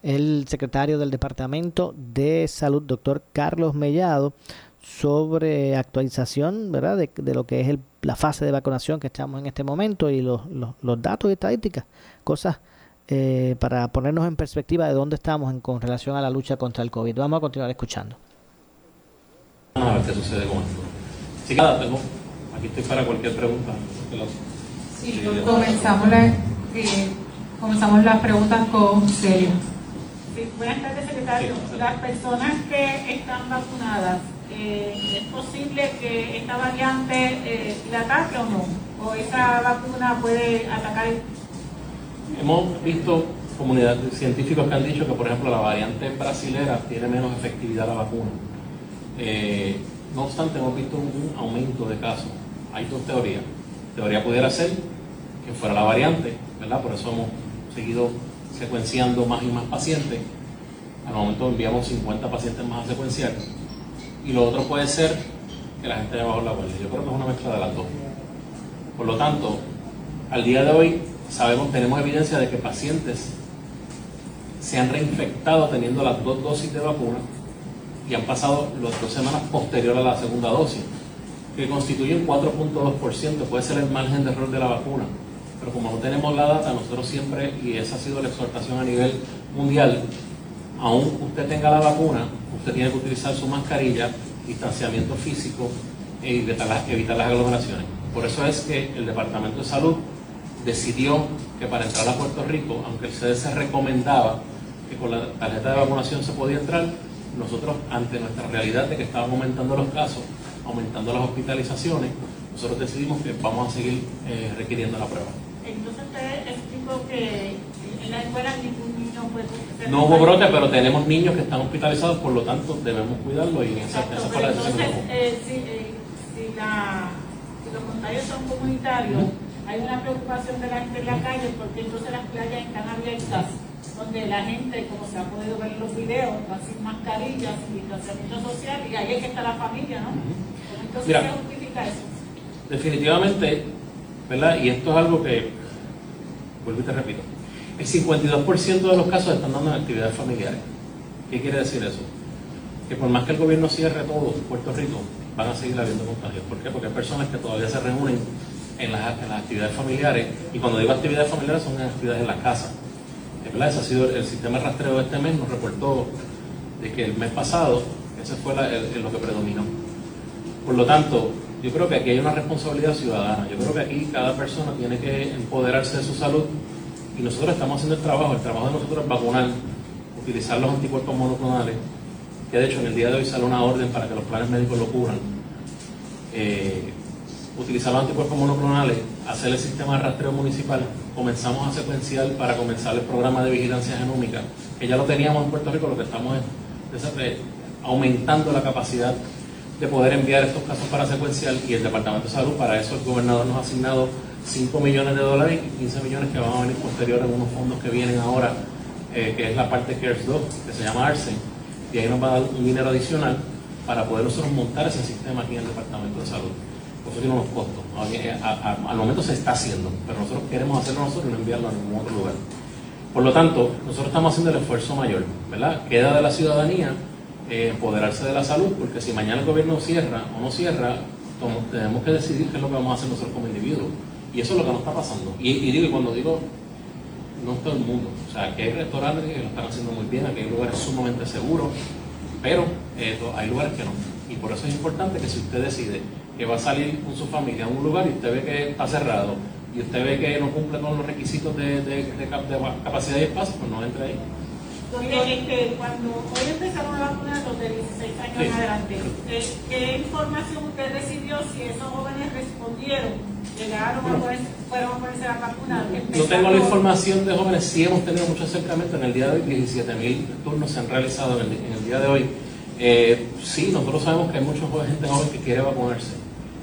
el secretario del Departamento de Salud, doctor Carlos Mellado sobre actualización ¿verdad? De, de lo que es el, la fase de vacunación que estamos en este momento y los, los, los datos y estadísticas, cosas eh, para ponernos en perspectiva de dónde estamos en, con relación a la lucha contra el COVID. Vamos a continuar escuchando. A ver qué sucede con esto. Sí, nada, tengo, aquí estoy para cualquier pregunta. Sí, comenzamos, la, eh, comenzamos las preguntas con Celia. Sí, buenas tardes, secretario. Las personas que están vacunadas, eh, ¿es posible que esta variante eh, la ataque o no? ¿O esa vacuna puede atacar? Hemos visto comunidades científicos que han dicho que, por ejemplo, la variante brasilera tiene menos efectividad la vacuna. Eh, no obstante, hemos visto un aumento de casos. Hay dos teorías. Teoría pudiera ser que fuera la variante, ¿verdad? Por eso hemos seguido secuenciando más y más pacientes. Al momento enviamos 50 pacientes más a secuenciar. Y lo otro puede ser que la gente haya bajado la guardia. Yo creo que es una mezcla de las dos. Por lo tanto, al día de hoy sabemos, tenemos evidencia de que pacientes se han reinfectado teniendo las dos dosis de vacuna y han pasado las dos semanas posterior a la segunda dosis, que constituye un 4.2%, puede ser el margen de error de la vacuna. Pero como no tenemos la data, nosotros siempre, y esa ha sido la exhortación a nivel mundial, aún usted tenga la vacuna, usted tiene que utilizar su mascarilla, distanciamiento físico e evitar las, evitar las aglomeraciones. Por eso es que el Departamento de Salud decidió que para entrar a Puerto Rico, aunque el CDC recomendaba que con la tarjeta de vacunación se podía entrar, nosotros ante nuestra realidad de que estaban aumentando los casos, aumentando las hospitalizaciones, nosotros decidimos que vamos a seguir eh, requiriendo la prueba. Entonces usted explicó que en la escuela ningún No hubo brote, pero tenemos niños que están hospitalizados, por lo tanto debemos cuidarlos y esa, esa fue la decisión que tomamos. eh, si, eh, si, la, si los contagios son comunitarios, hay una preocupación de la gente en la calle porque entonces las playas están abiertas, donde la gente, como se ha podido ver en los videos, va sin mascarillas, sin distanciamiento social, y ahí es que está la familia, ¿no? Entonces, Mira. ¿qué justifica eso? Definitivamente, ¿verdad? Y esto es algo que, vuelvo y te repito, el 52% de los casos están dando en actividades familiares. ¿Qué quiere decir eso? Que por más que el gobierno cierre todo Puerto Rico, van a seguir habiendo contagios. ¿Por qué? Porque hay personas que todavía se reúnen en las, actividades familiares, y cuando digo actividades familiares son actividades en la casa. ¿verdad? Ha sido el sistema de rastreo de este mes, nos reportó de que el mes pasado, ese fue lo que predominó. Por lo tanto, yo creo que aquí hay una responsabilidad ciudadana. Yo creo que aquí cada persona tiene que empoderarse de su salud y nosotros estamos haciendo el trabajo. El trabajo de nosotros es vacunar, utilizar los anticuerpos monoclonales, que de hecho en el día de hoy sale una orden para que los planes médicos lo cubran. Eh, utilizar los anticuerpos monoclonales, hacer el sistema de rastreo municipal, comenzamos a secuenciar para comenzar el programa de vigilancia genómica, que ya lo teníamos en Puerto Rico, lo que estamos es aumentando la capacidad de poder enviar estos casos para secuenciar y el Departamento de Salud, para eso el gobernador nos ha asignado 5 millones de dólares y 15 millones que van a venir posterior en unos fondos que vienen ahora, eh, que es la parte CARES 2, que se llama ARCE, y ahí nos va a dar un dinero adicional para poder nosotros montar ese sistema aquí en el Departamento de Salud. Por eso tiene unos costos. A- al momento se está haciendo, pero nosotros queremos hacerlo nosotros y no enviarlo a ningún otro lugar. Por lo tanto, nosotros estamos haciendo el esfuerzo mayor, ¿verdad? Queda de la ciudadanía eh, empoderarse de la salud, porque si mañana el gobierno cierra o no cierra, tenemos que decidir qué es lo que vamos a hacer nosotros como individuos. Y eso es lo que nos está pasando. Y, y digo, y cuando digo, no es todo el mundo, o sea, que hay restaurantes que lo están haciendo muy bien, aquí hay lugares sumamente seguros, pero eh, hay lugares que no. Y por eso es importante que si usted decide que va a salir con su familia a un lugar y usted ve que está cerrado y usted ve que no cumple con los requisitos de, de- de cap- de capacidad y espacio, pues no entre ahí. Doctor, este, cuando hoy empezaron a vacunar los de 16 años Sí. adelante, ¿qué, qué información usted recibió si esos jóvenes respondieron? Llegaron a fueron a ponerse la vacuna. No tengo la información de jóvenes, sí hemos tenido mucho acercamiento en el día de hoy, 17 mil turnos se han realizado en el, en el día de hoy. Eh, sí, nosotros sabemos que hay mucha gente joven que quiere vacunarse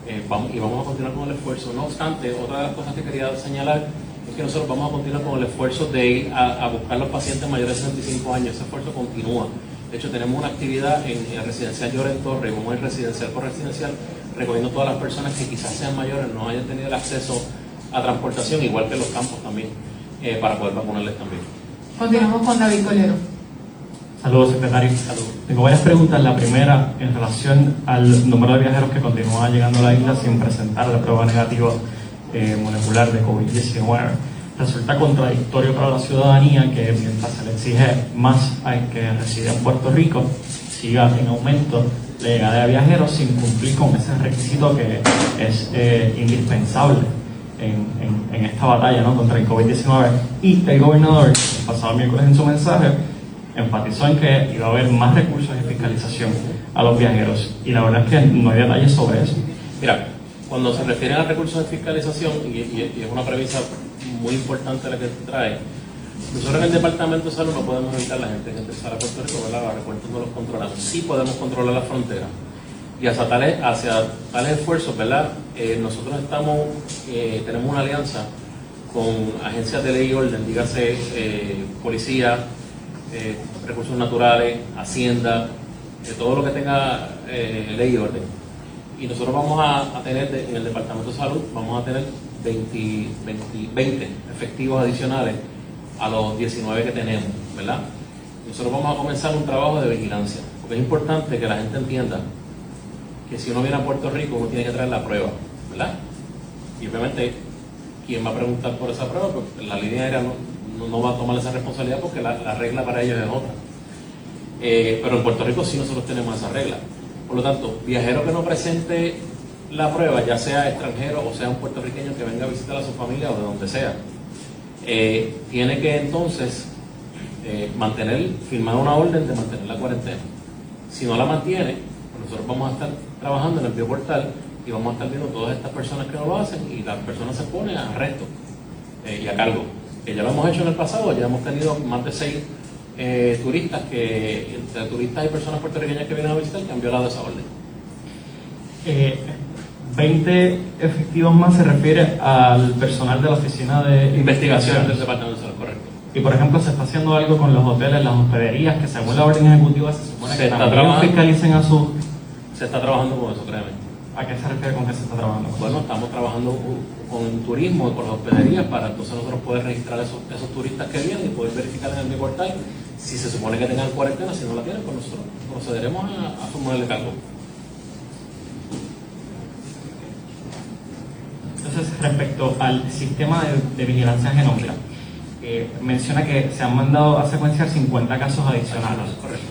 eh, vamos- y vamos a continuar con el esfuerzo. No obstante, otra de las cosas que quería señalar es que nosotros vamos a continuar con el esfuerzo de ir a, a buscar los pacientes mayores de 65 años. Ese esfuerzo continúa. De hecho, tenemos una actividad en, en residencial Lloren Torre, vamos a ir residencial por residencial, recogiendo todas las personas que quizás sean mayores, no hayan tenido el acceso a transportación, igual que los campos también, eh, para poder vacunarles también. Continuamos con David Colero. Saludos, secretario. Tengo varias preguntas. La primera, en relación al número de viajeros que continúa llegando a la isla sin presentar la prueba negativa eh, molecular de COVID-19. Resulta contradictorio para la ciudadanía que mientras se le exige más al que reside en Puerto Rico, siga en aumento llegada de viajeros sin cumplir con ese requisito que es eh, indispensable en, en- en esta batalla ¿no? contra el COVID-19. Y el gobernador, el pasado miércoles en su mensaje, enfatizó en que iba a haber más recursos de fiscalización a los viajeros. Y la verdad es que no hay detalles sobre eso. Mira, cuando se refieren a recursos de fiscalización, y, y- y es una premisa muy importante la que trae, nosotros en el Departamento de Salud no podemos evitar la gente que ingresar a Puerto Rico, ¿verdad? Los los controlamos. Sí podemos controlar la frontera. Y hacia tales, hacia tales esfuerzos, ¿verdad? Eh, nosotros estamos, eh, tenemos una alianza con agencias de ley y orden, dígase eh, policía, recursos naturales, hacienda, todo lo que tenga ley y orden. Y nosotros vamos a, tener en el Departamento de Salud, vamos a tener 20, 20, 20 efectivos adicionales a los 19 que tenemos, ¿verdad? Nosotros vamos a comenzar un trabajo de vigilancia, porque es importante que la gente entienda que si uno viene a Puerto Rico uno tiene que traer la prueba, ¿verdad? Y obviamente, ¿quién va a preguntar por esa prueba? Pues la línea aérea no, no, no va a tomar esa responsabilidad porque la, la regla para ellos es otra. Eh, pero en Puerto Rico sí nosotros tenemos esa regla. Por lo tanto, viajero que no presente la prueba, ya sea extranjero o sea un puertorriqueño que venga a visitar a su familia o de donde sea, eh, tiene que entonces eh, mantener, firmar una orden de mantener la cuarentena. Si no la mantiene, pues nosotros vamos a estar trabajando en el bioportal y vamos a estar viendo todas estas personas que no lo hacen y las personas se ponen a arresto eh, y a cargo. Ya lo hemos hecho en el pasado, ya hemos tenido más de seis eh, turistas que, entre turistas y personas puertorriqueñas que vienen a visitar, que han violado esa orden. Eh, 20 efectivos más se refiere al personal de la oficina de Investigación del Departamento de Salud, correcto. Y por ejemplo, se está haciendo algo con los hoteles, las hospederías, que según la orden ejecutiva se supone Se que está también fiscalicen a sus... Se está trabajando con eso, créeme. ¿A qué se refiere con que se está trabajando? Bueno, estamos trabajando con turismo con las hospederías para entonces nosotros poder registrar esos, esos turistas que vienen y poder verificar en el portal si se supone que tengan cuarentena, si no la tienen, pues nosotros procederemos a, a formularle cargo. Entonces, respecto al sistema de, de vigilancia genómica, eh, menciona que se han mandado a secuenciar 50 casos adicionales. Correcto.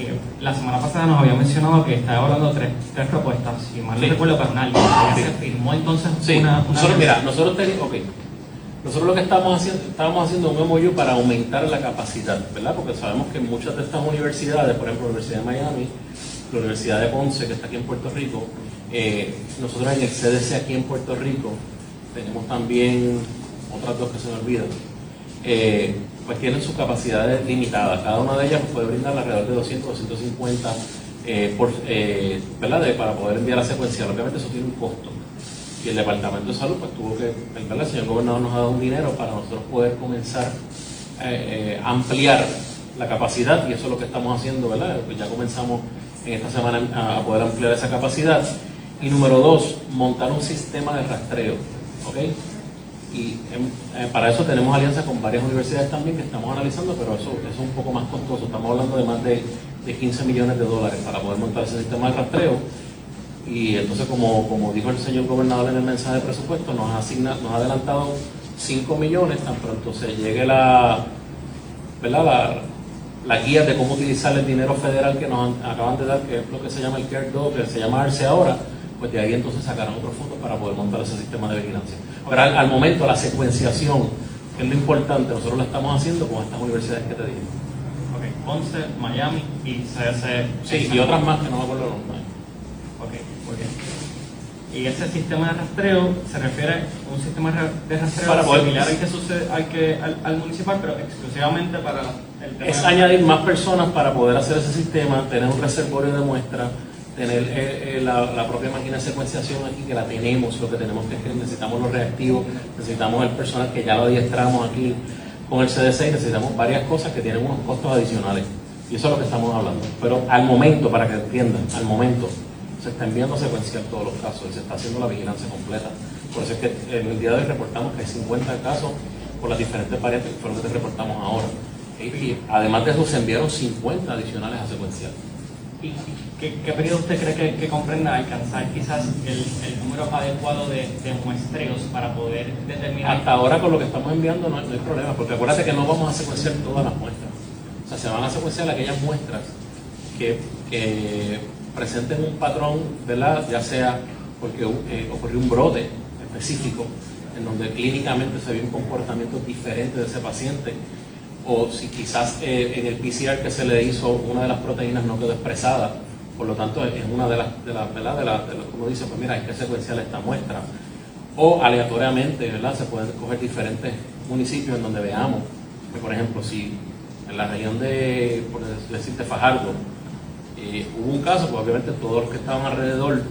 Eh, la semana pasada nos había mencionado que estaba hablando tres, tres propuestas, si mal no Sí. recuerdo, lista. Ya se firmó entonces Sí, una, una nosotros, mira, nosotros teníamos, ok, nosotros lo que estábamos haciendo, estábamos haciendo un MOU para aumentar la capacidad, ¿verdad? Porque sabemos que muchas de estas universidades, por ejemplo, la Universidad de Miami, la Universidad de Ponce, que está aquí en Puerto Rico, eh, nosotros en el CDC aquí en Puerto Rico, tenemos también otras dos que se me olvidan, eh, pues tienen sus capacidades limitadas. Cada una de ellas puede brindar alrededor de 200, 250 eh, ¿verdad? Para poder enviar a secuencial. Obviamente eso tiene un costo. Y el Departamento de Salud pues tuvo que, ¿verdad? el señor gobernador nos ha dado un dinero para nosotros poder comenzar a ampliar la capacidad y eso es lo que estamos haciendo, ¿verdad? Pues ya comenzamos en esta semana a poder ampliar esa capacidad. Y número dos, montar un sistema de rastreo, ¿ok? Y em, eh, para eso tenemos alianza con varias universidades también que estamos analizando, pero eso, eso es un poco más costoso. Estamos hablando de más de, de 15 millones de dólares para poder montar ese sistema de rastreo. Y entonces, como, como dijo el señor gobernador en el mensaje de presupuesto, nos ha, asigna- nos ha adelantado 5 millones, tan pronto se llegue la, ¿verdad? la, la guía de cómo utilizar el dinero federal que nos acaban de dar, que es lo que se llama el CARE 2, que se llama ARCE ahora, pues de ahí entonces sacarán otros fondos para poder montar ese sistema de vigilancia. Pero al, al momento, la secuenciación, que es lo importante, nosotros lo estamos haciendo con estas universidades que te dije. Ok, Ponce, Miami y CDC. Sí, y otras más que no me acuerdo los nombres. Ok, muy bien. Y ese sistema de rastreo se refiere a un sistema de ra- de rastreo Para similar al que sucede al, que, al, al municipal, pero exclusivamente para el tema Es de- añadir más personas para poder hacer ese sistema, tener un reservorio de muestras, tener eh, eh, la, propia máquina de secuenciación aquí que la tenemos, lo que tenemos que es que necesitamos los reactivos, necesitamos el personal que ya lo adiestramos aquí con el CDC y necesitamos varias cosas que tienen unos costos adicionales. Y eso es lo que estamos hablando. Pero al momento, para que entiendan, al momento se está enviando a secuenciar todos los casos y se está haciendo la vigilancia completa. Por eso es que en el día de hoy reportamos que hay 50 casos por las diferentes variantes que fueron que reportamos ahora. Y además de eso se enviaron 50 adicionales a secuenciar. ¿Y qué, periodo usted cree que, comprenda alcanzar quizás el, número adecuado de, muestreos para poder determinar? Hasta ahora con lo que estamos enviando no hay problema, porque acuérdate que no vamos a secuenciar todas las muestras. O sea, se van a secuenciar aquellas muestras que, que presenten un patrón, ¿verdad? Ya sea porque eh, ocurrió un brote específico, en donde clínicamente se vio un comportamiento diferente de ese paciente, o si quizás eh, en el PCR que se le hizo una de las proteínas no quedó expresada, por lo tanto es una de las, de las, ¿verdad? De las, de las- uno dice, pues mira, hay que secuenciar esta muestra, o aleatoriamente, ¿verdad? Se pueden coger diferentes municipios en donde veamos, que por ejemplo, si en la región de, por decirte, Fajardo, eh, hubo un caso, pues obviamente todos los que estaban alrededor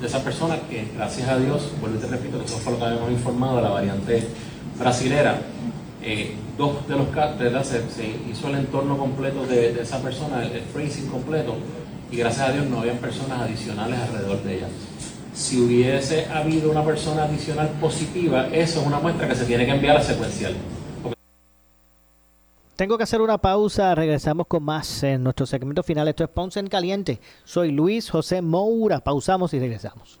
de esa persona, que gracias a Dios, vuelvo y te repito, que eso fue lo que habíamos informado de la variante brasilera, eh, dos de los ¿verdad? Se, se hizo el entorno completo de, de esa persona, el, el tracing completo, y gracias a Dios no habían personas adicionales alrededor de ella. Si hubiese habido una persona adicional positiva, eso es una muestra que se tiene que enviar a secuencial. Tengo que hacer una pausa, regresamos con más en nuestro segmento final. Esto es Ponce en Caliente. Soy Luis José Moura. Pausamos y regresamos.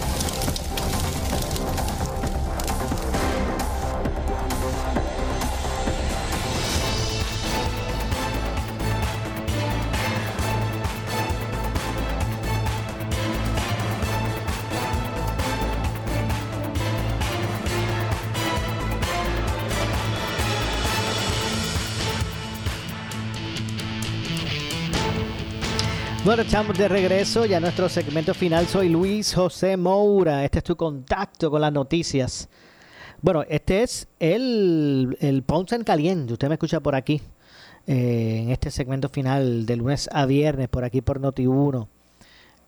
Bueno, estamos de regreso ya a nuestro segmento final. Soy Luis José Moura. Este es tu contacto con las noticias. Bueno, este es el, el Ponce en Caliente. Usted me escucha por aquí eh, en este segmento final de lunes a viernes, por aquí por Noti1,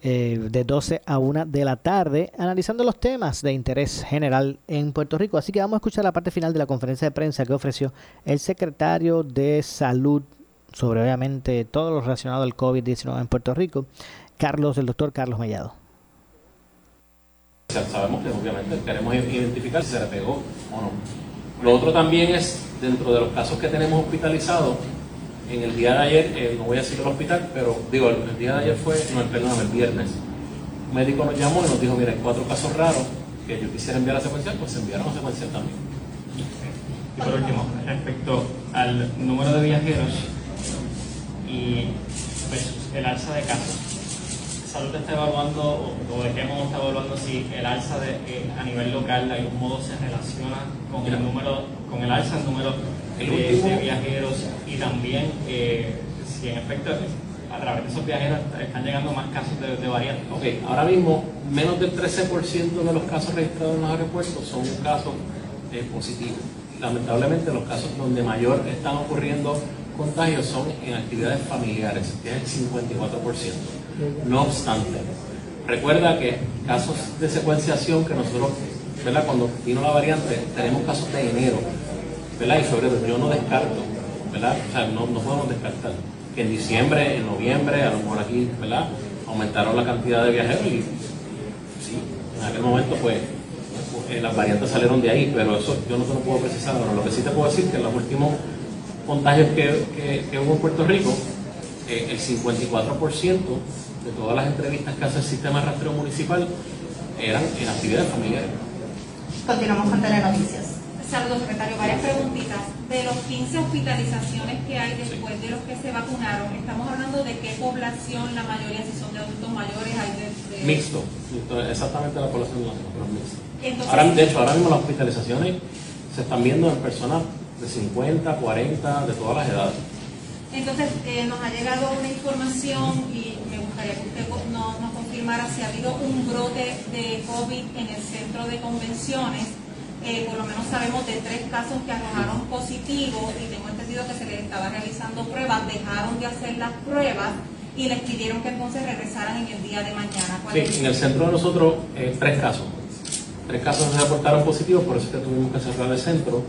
eh, de 12 a 1 de la tarde, analizando los temas de interés general en Puerto Rico. Así que vamos a escuchar la parte final de la conferencia de prensa que ofreció el secretario de Salud sobre obviamente todo lo relacionado al COVID-19 en Puerto Rico, Carlos, el doctor Carlos Mellado. Sabemos que obviamente queremos identificar si se le pegó o no. Lo otro también es, dentro de los casos que tenemos hospitalizados, en el día de ayer, eh, no voy a decir el hospital, pero digo, el, el día de ayer fue, no, perdón, el viernes, un médico nos llamó y nos dijo, mira, hay cuatro casos raros que yo quisiera enviar a secuencial, pues se enviaron a secuencial también. Y por último, respecto al número de viajeros y pues, el alza de casos. Salud está evaluando, o, o dejemos está evaluando si el alza de, eh, a nivel local de algún modo se relaciona con el número, con el alza del número de, de viajeros y también eh, si en efecto a través de esos viajeros están llegando más casos de, de variantes. Ok, ahora mismo menos del 13% de los casos registrados en los aeropuertos son casos eh, positivos. Lamentablemente los casos donde mayor están ocurriendo contagios son en actividades familiares, es el 54%. No obstante, recuerda que casos de secuenciación que nosotros, ¿verdad? cuando vino la variante, tenemos casos de enero, ¿verdad? Y febrero, yo no descarto, ¿verdad? O sea, no, no podemos descartar que en diciembre, en noviembre, a lo mejor aquí, ¿verdad? Aumentaron la cantidad de viajeros y sí, en aquel momento pues eh, las variantes salieron de ahí, pero eso yo no te lo puedo precisar. Ahora, lo que sí te puedo decir es que en los últimos contagios que, que- que hubo en Puerto Rico, eh, el 54% de todas las entrevistas que hace el sistema de rastreo municipal eran en actividades familiares. Continuamos con Telenoticias. Saludos, secretario. Varias preguntitas. De los 15 hospitalizaciones que hay después de los que se vacunaron, estamos hablando de qué población, la mayoría si son de adultos mayores, hay de... de- Mixto, mixto, exactamente la población de pero mixto. Entonces- Ahora, de hecho, ahora mismo las hospitalizaciones se están viendo en personas de 50, 40, de todas las edades. Entonces, eh, nos ha llegado una información y me gustaría que usted nos, nos confirmara si ha habido un brote de COVID en el centro de convenciones. Eh, por lo menos sabemos de tres casos que arrojaron positivos y tengo entendido que se les estaba realizando pruebas, dejaron de hacer las pruebas y les pidieron que entonces regresaran en el día de mañana. ¿Cuál Sí, es? en el centro de nosotros, eh, tres casos. Tres casos se reportaron positivos, por eso es que tuvimos que cerrar el centro.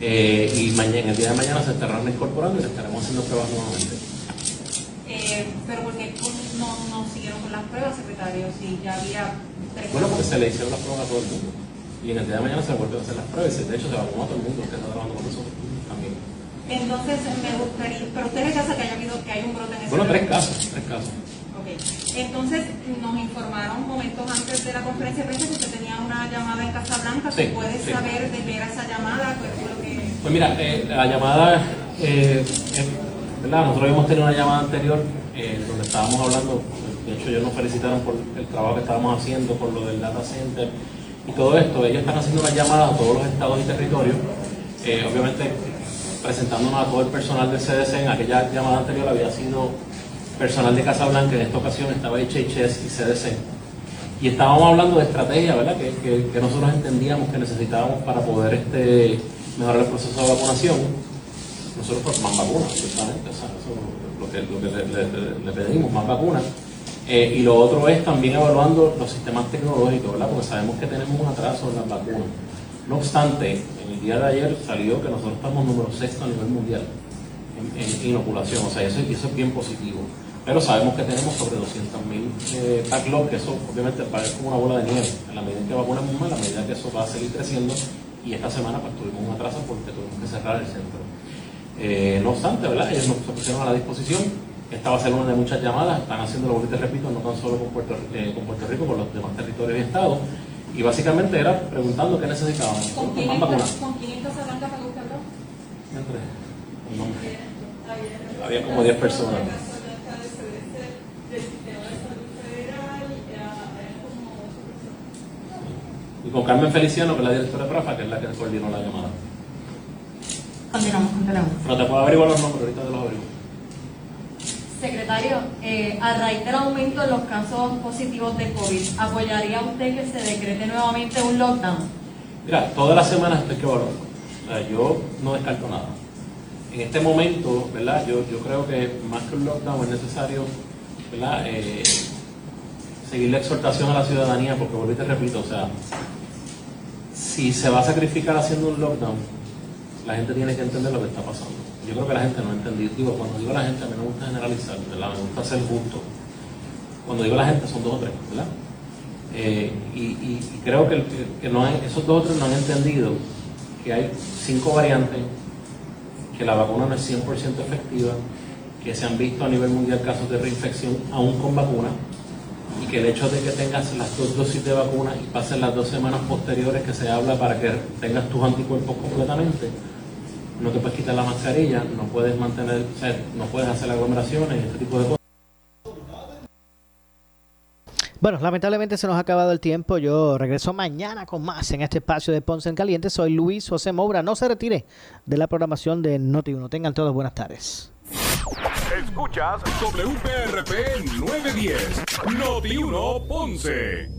Eh, y mañana, en el día de mañana se estarán incorporando y le estaremos haciendo pruebas nuevamente. Eh, pero porque no, no siguieron con las pruebas, secretario, si ya había tres Bueno, porque se le hicieron las pruebas a todo el mundo. Y en el día de mañana se vuelven a hacer las pruebas. De hecho, se vacunó a todo el mundo que está trabajando con nosotros también. Entonces me gustaría, pero usted rechaza que haya habido que hay un brote en ese Bueno, tres casos, tres casos. Ok. Entonces nos informaron momentos antes de la conferencia de prensa que usted tenía una llamada en Casablanca. Sí, ¿Se puede sí. saber de qué era esa llamada? Pues mira, eh, la llamada, eh, eh, ¿verdad? Nosotros habíamos tenido una llamada anterior eh, donde estábamos hablando, de hecho ellos nos felicitaron por el trabajo que estábamos haciendo, por lo del data center y todo esto. Ellos están haciendo unas llamadas a todos los estados y territorios, eh, obviamente presentándonos a todo el personal del CDC. En aquella llamada anterior había sido personal de Casablanca, en esta ocasión estaba HHS y CDC. Y estábamos hablando de estrategia, ¿verdad? Que, que- que nosotros entendíamos que necesitábamos para poder este, mejorar el proceso de vacunación. nosotros más vacunas, ciertamente, o sea, eso es lo que, lo que le, le- le pedimos, más vacunas. Eh, y lo otro es también evaluando los sistemas tecnológicos, ¿verdad? Porque sabemos que tenemos un atraso en las vacunas. No obstante, en el día de ayer salió que nosotros estamos número sexto a nivel mundial en, en inoculación, o sea, eso, eso es bien positivo. Pero sabemos que tenemos sobre 200.000 eh, backlog, que eso obviamente va a como una bola de nieve. En la medida que vacunemos más, en la medida que eso va a seguir creciendo, y esta semana pues tuvimos un atraso porque tuvimos que cerrar el centro. Eh, no obstante, ¿verdad? Ellos nos pusieron a la disposición. Esta va a ser una de muchas llamadas. Están haciendo lo que te repito, no tan solo con Puerto, eh, con Puerto Rico, con los demás territorios y estados. Y básicamente era preguntando qué necesitaban. ¿Con quién. ¿Con quién sacando para? Entre- Había como 10 personas. Y con Carmen Feliciano, que es la directora de PRAFA, que es la que coordinó la llamada. Continuamos, continuamos. No te puedo averiguar los nombres, ahorita te los averiguo. Secretario, eh, a raíz del aumento en los casos positivos de COVID, ¿apoyaría usted que se decrete nuevamente un lockdown? Mira, todas las semanas estoy que evaluarlo. O sea, yo no descarto nada. En este momento, ¿verdad? Yo, yo creo que más que un lockdown es necesario, ¿verdad? Eh, seguir la exhortación a la ciudadanía, porque vuelvo y te repito, o sea, si se va a sacrificar haciendo un lockdown, la gente tiene que entender lo que está pasando. Yo creo que la gente no ha entendido. Digo, cuando digo la gente, a mí no me gusta generalizar. Me gusta ser justo. Cuando digo la gente, son dos o tres, ¿verdad? Eh, y, creo que no hay- esos dos o tres no han entendido que hay cinco variantes, que la vacuna no es 100% efectiva, que se han visto a nivel mundial casos de reinfección aún con vacuna, y que el hecho de que tengas las dos dosis de vacuna y pasen las dos semanas posteriores que se habla para que tengas tus anticuerpos completamente, no te puedes quitar la mascarilla, no puedes mantener, o sea, no puedes hacer aglomeraciones y este tipo de cosas. Bueno, lamentablemente se nos ha acabado el tiempo. Yo regreso mañana con más en este espacio de Ponce en Caliente. Soy Luis José Moura. No se retire de la programación de Noti1. Tengan todos buenas tardes. Escuchas WPRP 910, Noti 1 Ponce.